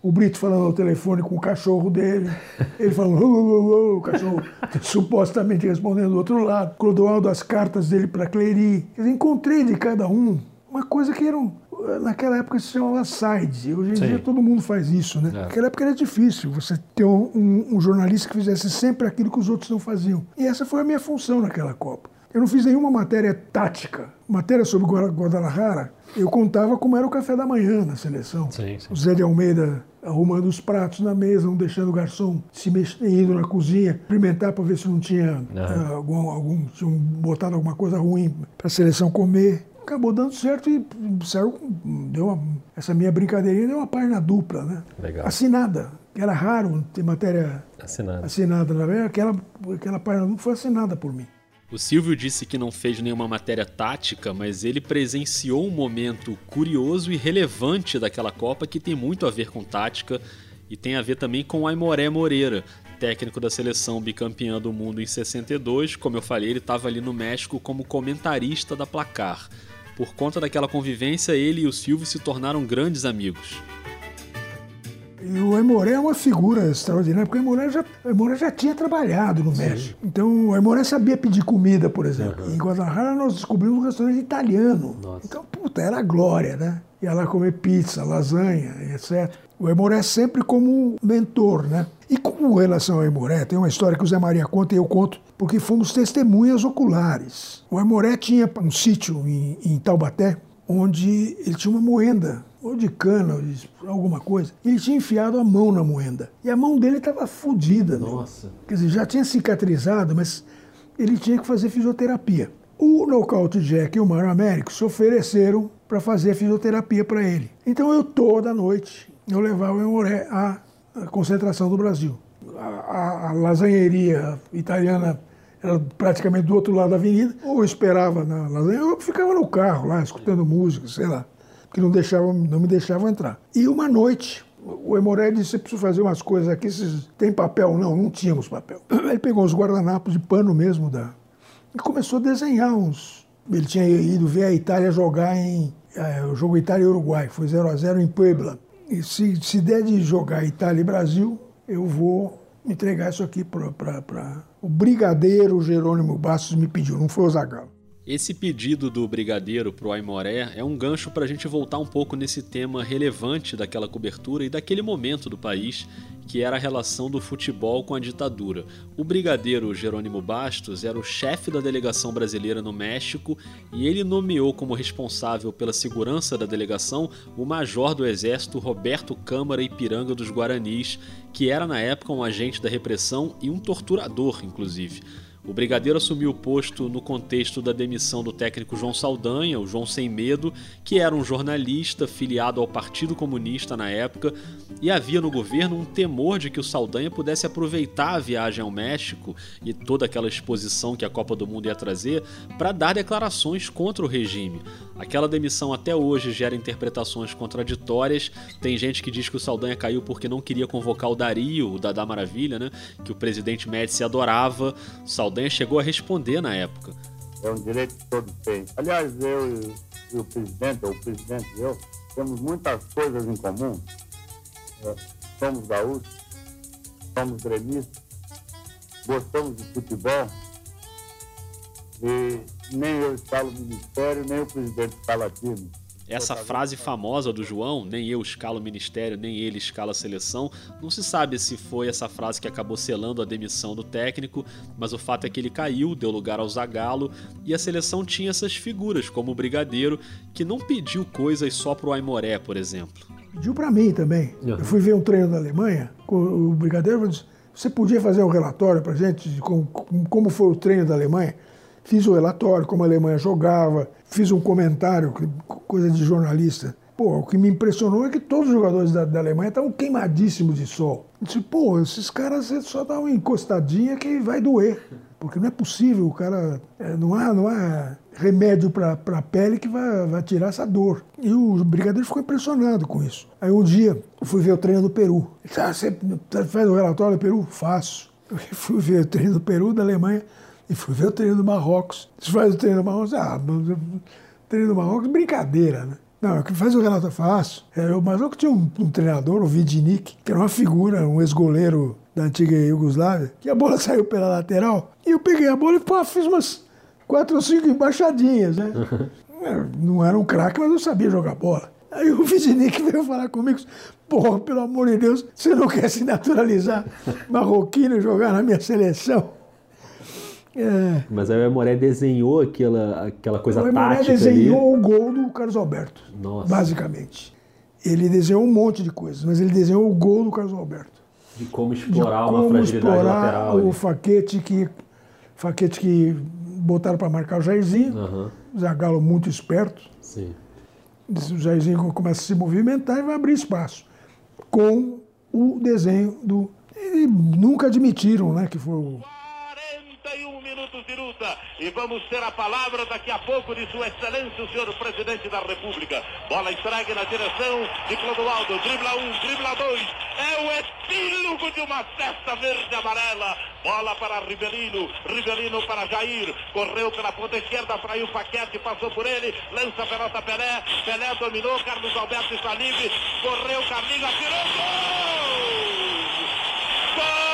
O Brito falando ao telefone com o cachorro dele. Ele falando, "Oh, oh, oh", o cachorro supostamente respondendo do outro lado. Clodoaldo, as cartas dele para Clery. Dizer, encontrei de cada um uma coisa que eram, naquela época se chamava sides. Hoje em Sim. dia todo mundo faz isso, né? É. Naquela época era difícil você ter um, um- um jornalista que fizesse sempre aquilo que os outros não faziam. E essa foi a minha função naquela Copa. Eu não fiz nenhuma matéria tática. Matéria sobre Guadalajara, eu contava como era o café da manhã na seleção. Sim, sim. O Zé de Almeida arrumando os pratos na mesa, não deixando o garçom se mexer, indo na cozinha, experimentar para ver se não tinha ah, algum, algum, tinham botado alguma coisa ruim para a seleção comer. Acabou dando certo e saiu, deu uma, essa minha brincadeirinha deu uma página dupla, né? Legal. Assinada. Era raro ter matéria Assinado. assinada, na verdade, aquela, aquela página dupla foi assinada por mim. O Silvio disse que não fez nenhuma matéria tática, mas ele presenciou um momento curioso e relevante daquela Copa que tem muito a ver com tática e tem a ver também com Aimoré Moreira, técnico da seleção bicampeã do mundo em 62. Como eu falei, ele estava ali no México como comentarista da placar. Por conta daquela convivência, ele e o Silvio se tornaram grandes amigos. E o Aimoré é uma figura extraordinária, porque o Aimoré já, o Aimoré já tinha trabalhado no México. Então, o Aimoré sabia pedir comida, por exemplo. Em Guadalajara, nós descobrimos um restaurante italiano. Então, puta, era a glória, né? Ia lá comer pizza, lasanha, etc. O Aimoré sempre como mentor, né? E com relação ao Aimoré, tem uma história que o Zé Maria conta e eu conto, porque fomos testemunhas oculares. O Aimoré tinha um sítio em, em Taubaté, onde ele tinha uma moenda, ou de cana, ou de alguma coisa. Ele tinha enfiado a mão na moenda. E a mão dele estava fodida. meu. Nossa. Quer dizer, já tinha cicatrizado, mas ele tinha que fazer fisioterapia. O Nocaute Jack e o Mário Américo se ofereceram para fazer fisioterapia para ele. Então eu toda noite eu levava o Emoré à à concentração do Brasil. A, a- a lasanheria italiana era praticamente do outro lado da avenida. Ou eu esperava na lasanha, ou eu ficava no carro lá, escutando música, sei lá, que não, deixavam, não me deixavam entrar. E uma noite, o Emoré disse, preciso fazer umas coisas aqui, vocês têm papel? Não, não tínhamos papel. Ele pegou uns guardanapos de pano mesmo da, e começou a desenhar uns. Ele tinha ido ver a Itália jogar em. eh, o jogo Itália e Uruguai, foi 0 a 0 em Puebla. E se, se der de jogar Itália e Brasil, eu vou entregar isso aqui para. O brigadeiro Jerônimo Bastos me pediu, não foi o Zagallo. Esse pedido do Brigadeiro pro Aimoré é um gancho para a gente voltar um pouco nesse tema relevante daquela cobertura e daquele momento do país, que era a relação do futebol com a ditadura. O Brigadeiro Jerônimo Bastos era o chefe da delegação brasileira no México e ele nomeou como responsável pela segurança da delegação o major do exército Roberto Câmara Ipiranga dos Guaranis, que era na época um agente da repressão e um torturador, inclusive. O brigadeiro assumiu o posto no contexto da demissão do técnico João Saldanha, o João Sem Medo, que era um jornalista filiado ao Partido Comunista na época, e havia no governo um temor de que o Saldanha pudesse aproveitar a viagem ao México e toda aquela exposição que a Copa do Mundo ia trazer para dar declarações contra o regime. Aquela demissão até hoje gera interpretações contraditórias. Tem gente que diz que o Saldanha caiu porque não queria convocar o Dario, o Dadá Maravilha, né? Que o presidente Médici adorava. O Saldanha chegou a responder na época. É um direito que todos têm. Aliás, eu e, e o presidente, ou o presidente e eu, temos muitas coisas em comum. É, somos gaúchos, somos gremistas, gostamos de futebol e nem eu instalo o ministério, nem o presidente time. Essa frase famosa do João, nem eu escalo o ministério, nem ele escala a seleção, não se sabe se foi essa frase que acabou selando a demissão do técnico, mas o fato é que ele caiu, deu lugar ao Zagallo e a seleção tinha essas figuras, como o Brigadeiro, que não pediu coisas só pro Aimoré, por exemplo. Pediu para mim também. Eu fui ver um treino da Alemanha, com o Brigadeiro disse, você podia fazer um relatório pra gente de como, como foi o treino da Alemanha? Fiz o relatório, como a Alemanha jogava, fiz um comentário, coisa de jornalista. Pô, o que me impressionou é que todos os jogadores da, da Alemanha estavam queimadíssimos de sol. Eu disse, pô, esses caras só dá uma encostadinha que vai doer. Porque não é possível, o cara. é, Não há, não há remédio para a pele que vai, vai tirar essa dor. E o Brigadeiro ficou impressionado com isso. Aí um dia eu fui ver o treino do Peru. Ele disse, ah, você faz o relatório do Peru? Faço. Eu fui ver o treino do Peru, da Alemanha, e fui ver o treino do Marrocos. Você faz o treino do Marrocos? Ah, o treino do Marrocos, brincadeira, né? Não, que faz o relatório faço. É, o Marrocos tinha um, um treinador, o Vidinic, que era uma figura, um ex-goleiro da antiga Iugoslávia, que a bola saiu pela lateral, e eu peguei a bola e pá, fiz umas quatro ou cinco embaixadinhas, né? É, Não era um craque, mas eu sabia jogar bola. Aí o Vidinic veio falar comigo, porra, pelo amor de Deus, você não quer se naturalizar marroquino e jogar na minha seleção? É, Mas aí o Aimoré desenhou aquela, aquela coisa o Emanuel tática desenhou ali. o gol do Carlos Alberto, Nossa. basicamente. Ele desenhou um monte de coisas, mas ele desenhou o gol do Carlos Alberto. De como De explorar uma como fragilidade explorar lateral. o ali. faquete que, faquete que botaram para marcar o Jairzinho. Aham, Zagallo muito esperto. sim. O Jairzinho começa a se movimentar e vai abrir espaço. Com o desenho do. E nunca admitiram né, que foi o. e vamos ter a palavra daqui a pouco de Sua Excelência, o senhor Presidente da República. Bola entregue na direção de Clodoaldo, dribla um, dribla dois. É o epílogo de uma festa verde e amarela. Bola para Rivelino, Rivelino para Jair. Correu pela ponta esquerda, traiu o Paquete, passou por ele, lança a pelota Pelé. Pelé dominou, Carlos Alberto está livre. Correu, Carlinhos, atirou, gol! Maravilhoso,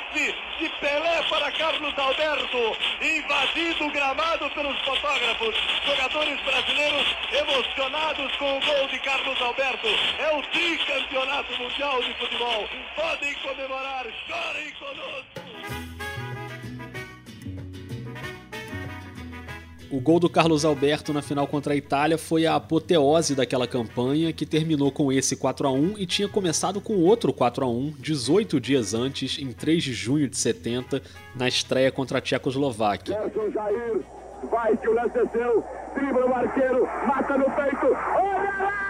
passe de Pelé para Carlos Alberto, invadido o gramado pelos fotógrafos, jogadores brasileiros emocionados com o gol de Carlos Alberto. É o tricampeonato mundial de futebol. Podem comemorar, chorem conosco. O gol do Carlos Alberto na final contra a Itália foi a apoteose daquela campanha, que terminou com esse 4 a 1 e tinha começado com outro 4 a 1 18 dias antes, em 3 de junho de 70, na estreia contra a Tchecoslováquia. Jair, vai que o lance é seu, o arqueiro, mata no peito, olha lá,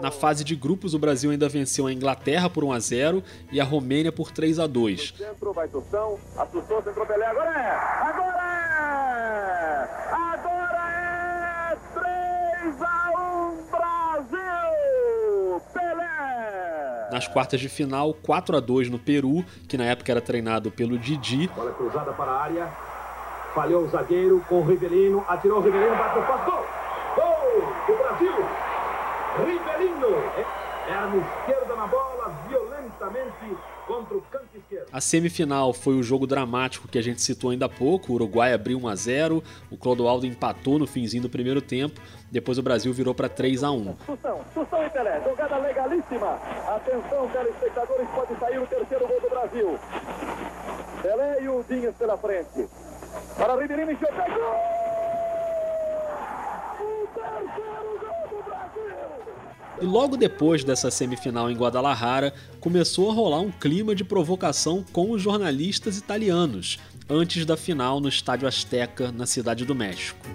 Na fase de grupos, o Brasil ainda venceu a Inglaterra por 1 a 0 e a Romênia por 3 a 2. Centro, vai Tostão, assustou, centrou Pelé, agora é! Agora é! Agora é! 3 a 1 Brasil! Pelé! Nas quartas de final, 4 a 2 no Peru, que na época era treinado pelo Didi. Bola cruzada para a área. Falhou o zagueiro com o Rivelino. Atirou o Rivelino, bateu gol! Brasil! Rivelino! É, Perna esquerda na bola, violentamente contra o canto esquerdo. A semifinal foi o jogo dramático que a gente citou ainda há pouco. O Uruguai abriu 1 a 0, o Clodoaldo empatou no finzinho do primeiro tempo, depois o Brasil virou para 3 a 1. Tostão, Tostão e Pelé, jogada legalíssima. Atenção, telespectadores, pode sair o terceiro gol do Brasil. Pelé e o Dinhas pela frente. Para Ribeirinho e Chopin. Gol! O terceiro gol do Brasil! E logo depois dessa semifinal em Guadalajara, começou a rolar um clima de provocação com os jornalistas italianos, antes da final no Estádio Azteca, na Cidade do México.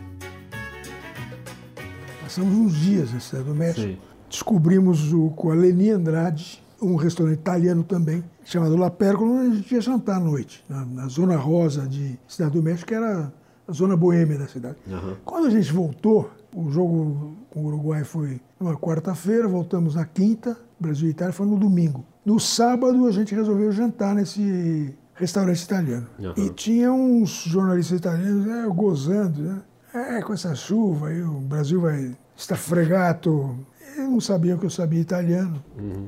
Passamos uns dias na Cidade do México. Descobrimos o, com a Leni Andrade um restaurante italiano também, chamado La Pérgola, onde a gente ia jantar à noite, na, na Zona Rosa de Cidade do México, que era a zona boêmia da cidade. Quando a gente voltou, o jogo com o Uruguai foi numa quarta-feira, voltamos na quinta, Brasil e Itália foi no domingo. No sábado a gente resolveu jantar nesse restaurante italiano. E tinha uns jornalistas italianos né, gozando, né? É, com essa chuva aí o Brasil vai estar fregato. Eu não sabia que eu sabia italiano.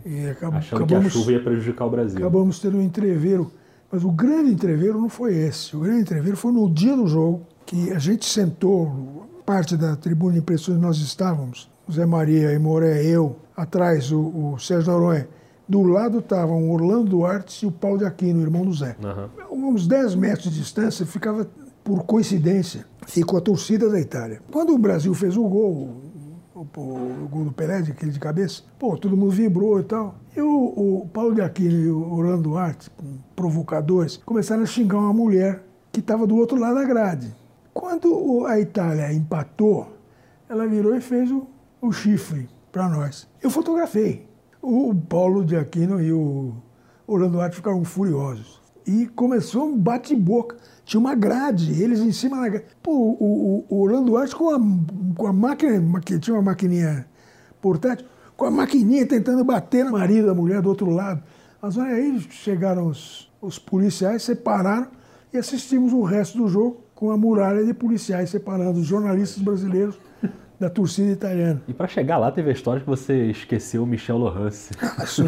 E acab- Achando que a chuva ia prejudicar o Brasil. Acabamos tendo um entreveiro. Mas o grande entreveiro não foi esse. O grande entreveiro foi no dia do jogo, que a gente sentou, parte da tribuna de impressões nós estávamos, Zé Maria, Imoré, eu, atrás o, o Sérgio Noronha. Do lado estavam o Orlando Duarte e o Paulo de Aquino, irmão do Zé. Uns 10 metros de distância, ficava, por coincidência, ficou a torcida da Itália. Quando o Brasil fez o gol, o, o- o gol do Pelé, de aquele de cabeça, pô, todo mundo vibrou e tal. E o, o Paulo de Aquino e o Orlando Duarte, provocadores, começaram a xingar uma mulher que estava do outro lado da grade. Quando a Itália empatou, ela virou e fez o, o chifre para nós. Eu fotografei. O Paulo de Aquino e o Orlando Duarte ficaram furiosos. E começou um bate-boca. Tinha uma grade, eles em cima da grade. Pô, o, o, o Orlando Duarte com a, com a máquina, maqui- tinha uma maquininha portátil, com a maquininha tentando bater no marido da mulher do outro lado. Mas aí, chegaram os, os policiais, separaram e assistimos o resto do jogo com a muralha de policiais separando os jornalistas brasileiros da torcida italiana. E pra chegar lá teve a história que você esqueceu o Michel Lohance. Isso,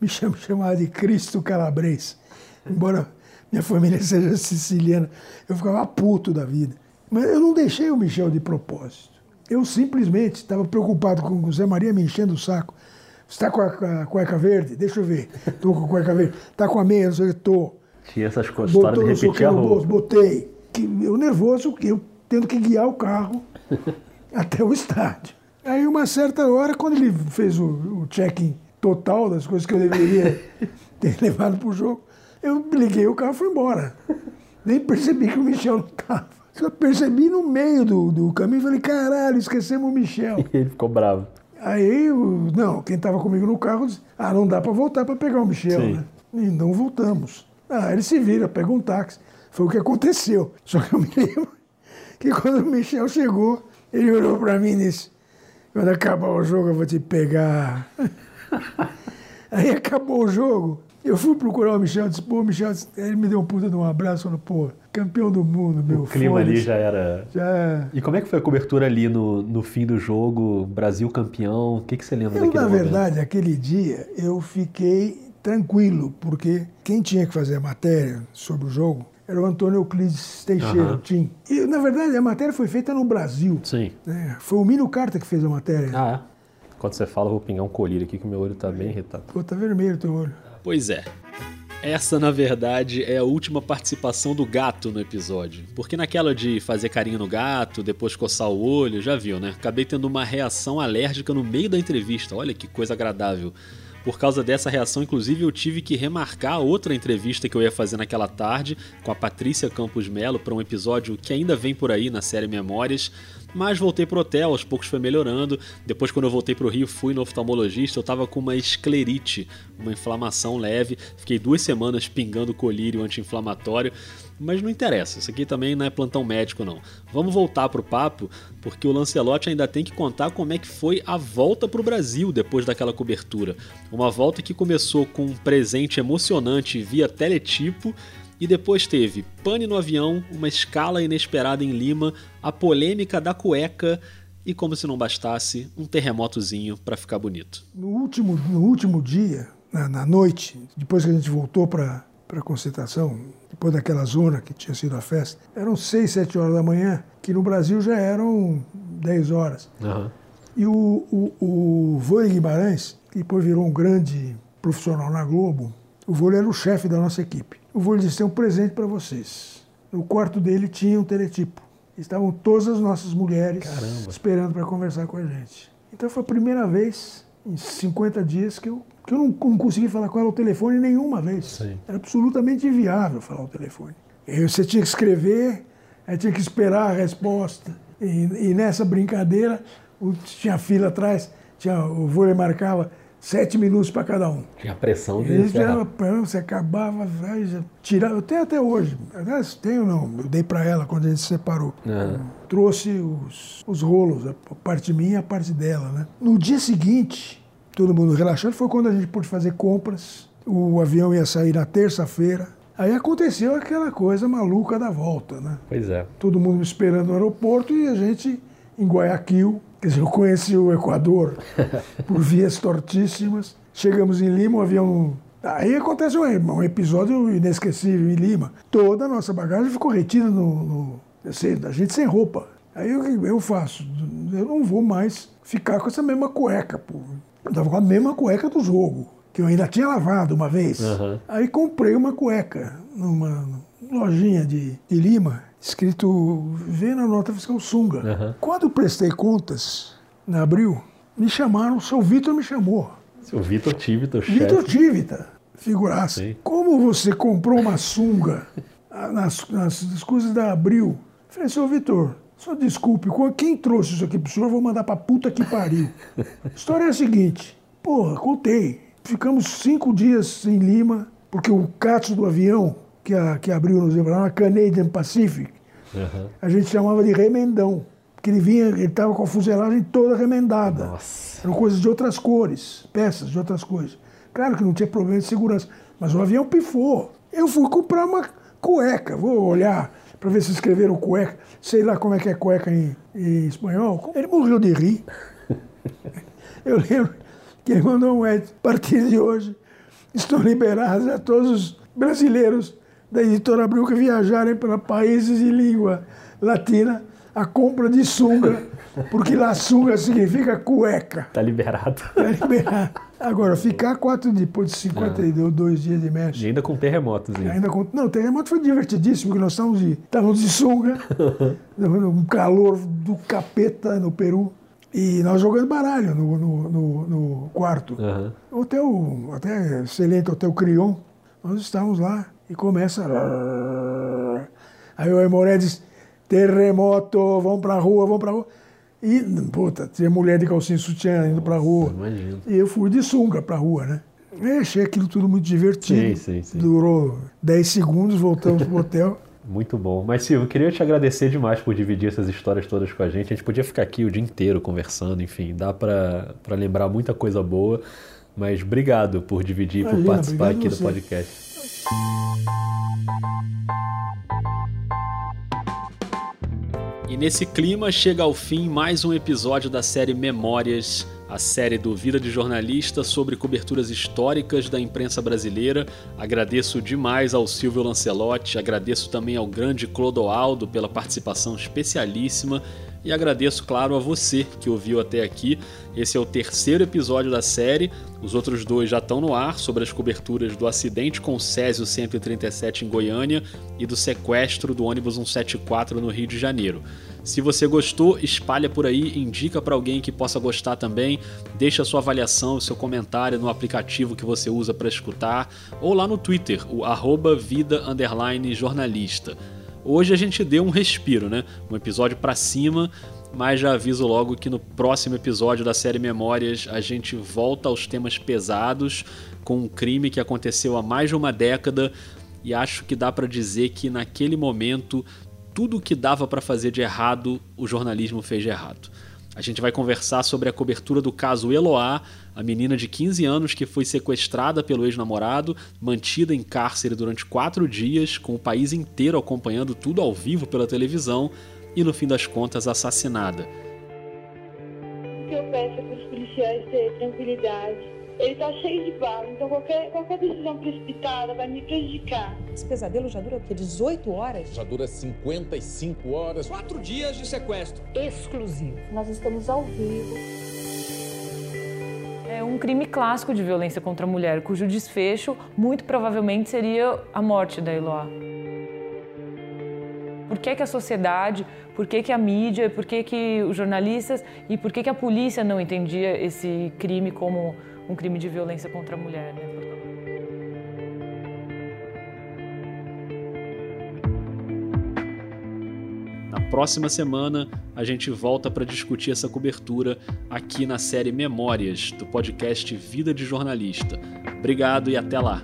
me chama chamava de Cristo Calabrês. Embora minha família seja siciliana, eu ficava puto da vida. Mas eu não deixei o Michel de propósito. Eu simplesmente estava preocupado com o Zé Maria me enchendo o saco. Você está com a, a cueca verde? Deixa eu ver. Estou com a cueca verde. Está com a meia? Estou. Tinha essas coisas, história de repetir a roupa. botei. Que eu nervoso, eu tendo que guiar o carro até o estádio. Aí, uma certa hora, quando ele fez o, o check-in total das coisas que eu deveria ter levado para o jogo, eu liguei o carro e fui embora. Nem percebi que o Michel não estava. Só percebi no meio do, do caminho e falei, caralho, esquecemos o Michel. E ele ficou bravo. Aí, não, quem estava comigo no carro disse, ah, não dá para voltar para pegar o Michel, Sim. né? E não voltamos. Ah, ele se vira, pega um táxi. Foi o que aconteceu. Só que eu me lembro que quando o Michel chegou, ele olhou para mim e disse, quando acabar o jogo eu vou te pegar. Aí acabou o jogo. Eu fui procurar o Michel, disse, pô, Michel, ele me deu um puta de um abraço, falou, pô, campeão do mundo, meu O clima ali já era. Já E como é que foi a cobertura ali no, no fim do jogo? Brasil campeão? O que, que você lembra Eu, daquele na momento? verdade, aquele dia eu fiquei tranquilo, porque quem tinha que fazer a matéria sobre o jogo era o Antônio Euclides Teixeira, o Tim. E, na verdade, a matéria foi feita no Brasil. Sim. né? Foi o Mino Carta que fez a matéria. Ah, é? Quando você fala, eu vou pingar um colírio aqui que meu olho tá bem irritado. Pô, tá vermelho o teu olho. Pois é. Essa, na verdade, é a última participação do gato no episódio. Porque naquela de fazer carinho no gato, depois coçar o olho, já viu, né? Acabei tendo uma reação alérgica no meio da entrevista. Olha que coisa agradável. Por causa dessa reação, inclusive, eu tive que remarcar outra entrevista que eu ia fazer naquela tarde com a Patrícia Campos Melo para um episódio que ainda vem por aí na série Memórias. Mas voltei pro hotel, aos poucos foi melhorando. Depois, quando eu voltei pro Rio, fui no oftalmologista. Eu tava com uma esclerite, uma inflamação leve. Fiquei duas semanas pingando colírio anti-inflamatório. Mas não interessa, isso aqui também não é plantão médico, não. Vamos voltar pro papo, porque o Lancelotti ainda tem que contar como é que foi a volta pro Brasil depois daquela cobertura. Uma volta que começou com um presente emocionante via teletipo e depois teve pane no avião, uma escala inesperada em Lima, a polêmica da cueca e, como se não bastasse, um terremotozinho pra ficar bonito. No último, no último dia, na, na noite, depois que a gente voltou para a concentração, depois daquela zona que tinha sido a festa, eram seis, sete horas da manhã, que no Brasil já eram 10 horas. E o, o, o Vôlei Guimarães, que depois virou um grande profissional na Globo, o Vôlei era o chefe da nossa equipe. O Vôlei disse, tem um presente para vocês. No quarto dele tinha um teletipo. Estavam todas as nossas mulheres esperando para conversar com a gente. Então foi a primeira vez em 50 dias que eu, que eu não, não consegui falar com ela ao telefone nenhuma vez. Era absolutamente inviável falar ao telefone. E você tinha que escrever, aí tinha que esperar a resposta. E, e nessa brincadeira, o- tinha fila atrás, tinha, o vôlei marcava sete minutos para cada um. Tinha a pressão de já, pra- você acabava, aí já tirava. Eu tenho até hoje. Aliás, tenho não, eu dei para ela quando a gente se separou. Aham. Trouxe os, os rolos, a parte minha e a parte dela, né? No dia seguinte, todo mundo relaxando, foi quando a gente pôde fazer compras. O avião ia sair na terça-feira. Aí aconteceu aquela coisa maluca da volta, né? Pois é. Todo mundo esperando no aeroporto e a gente em Guayaquil. Quer dizer, eu conheci o Equador por vias tortíssimas. Chegamos em Lima, o avião. Aí acontece um, episódio inesquecível em Lima. Toda a nossa bagagem ficou retida no. no assim, a gente sem roupa. Aí o que eu faço? Eu não vou mais ficar com essa mesma cueca, pô. Eu tava com a mesma cueca do jogo, que eu ainda tinha lavado uma vez. Aham. Aí comprei uma cueca numa lojinha de, de Lima, escrito Vê na nota fiscal Sunga. Aham. Quando prestei contas, em abril, me chamaram, o seu Vitor me chamou. Seu Vitor Tivita, o Vitor chefe. Tivita, figuraça. Como você comprou uma sunga nas, nas, nas coisas da Abril? Eu Falei, seu Vitor, só desculpe, quem trouxe isso aqui pro senhor, eu vou mandar pra puta que pariu. A história é a seguinte, porra, contei. Ficamos cinco dias em Lima, porque o cato do avião que, a, que abriu nos a Canadian Pacific, Aham. a gente chamava de remendão. Porque ele vinha, ele estava com a fuselagem toda remendada. Nossa. Eram coisas de outras cores, peças de outras cores. Claro que não tinha problema de segurança, mas o avião pifou. Eu fui comprar uma cueca, vou olhar para ver se escreveram cueca, sei lá como é que é cueca em, em espanhol. Ele morreu de rir. Eu lembro que ele mandou um Ed, a partir de hoje, estão liberados a todos os brasileiros da editora Abril que viajarem para países de língua latina a compra de sunga, porque lá sunga significa cueca. Tá liberado. Tá liberado. Agora, ficar quatro depois de 52 dias de México. E ainda com terremotos. hein? Ainda com... Não, o terremoto foi divertidíssimo, porque nós estávamos de, estávamos de sunga, um calor do capeta no Peru, e nós jogando baralho no, no, no- no quarto. Aham. Hotel, até excelente Hotel Crion, nós estávamos lá e começa. Aí o Aimoré diz: terremoto, vamos pra rua, vamos pra rua. E, puta, tinha mulher de calcinha e sutiã indo pra rua. Imagino. E eu fui de sunga pra rua, né? Eu achei aquilo tudo muito divertido. Sim, sim, sim. Durou 10 segundos, voltamos pro hotel. Muito bom. Mas, Silvio, eu queria te agradecer demais por dividir essas histórias todas com a gente. A gente podia ficar aqui o dia inteiro conversando, enfim, dá pra pra lembrar muita coisa boa. Mas obrigado por dividir, por Imagina, participar obrigado aqui do podcast. E nesse clima chega ao fim mais um episódio da série Memórias, a série do Vida de Jornalista sobre coberturas históricas da imprensa brasileira. Agradeço demais ao Silvio Lancelotti, agradeço também ao grande Clodoaldo pela participação especialíssima e agradeço, claro, a você que ouviu até aqui. Esse é o terceiro episódio da série. Os outros dois já estão no ar sobre as coberturas do acidente com o Césio 137 em Goiânia e do sequestro do ônibus 174 no Rio de Janeiro. Se você gostou, espalha por aí, indica para alguém que possa gostar também, deixa sua avaliação, seu comentário no aplicativo que você usa para escutar ou lá no Twitter, o arroba vida jornalista. Hoje a gente deu um respiro, né? Um episódio pra cima, mas já aviso logo que no próximo episódio da série Memórias a gente volta aos temas pesados com um crime que aconteceu há mais de uma década e acho que dá pra dizer que naquele momento tudo o que dava pra fazer de errado, o jornalismo fez de errado. A gente vai conversar sobre a cobertura do caso Eloá, a menina de 15 anos que foi sequestrada pelo ex-namorado, mantida em cárcere durante quatro dias, com o país inteiro acompanhando tudo ao vivo pela televisão e, no fim das contas, assassinada. Eu peço é para os policiais terem tranquilidade. Ele tá cheio de bala, então qualquer, qualquer decisão precipitada vai me prejudicar. Esse pesadelo já dura o quê? 18 horas? Já dura 55 horas. Quatro dias de sequestro. Exclusivo. Nós estamos ao vivo. É um crime clássico de violência contra a mulher, cujo desfecho muito provavelmente seria a morte da Eloá. Por que, que a sociedade, por que, que a mídia, por que, que os jornalistas e por que, que a polícia não entendia esse crime como um crime de violência contra a mulher? Né? Na próxima semana a gente volta para discutir essa cobertura aqui na série Memórias do podcast Vida de Jornalista. Obrigado e até lá.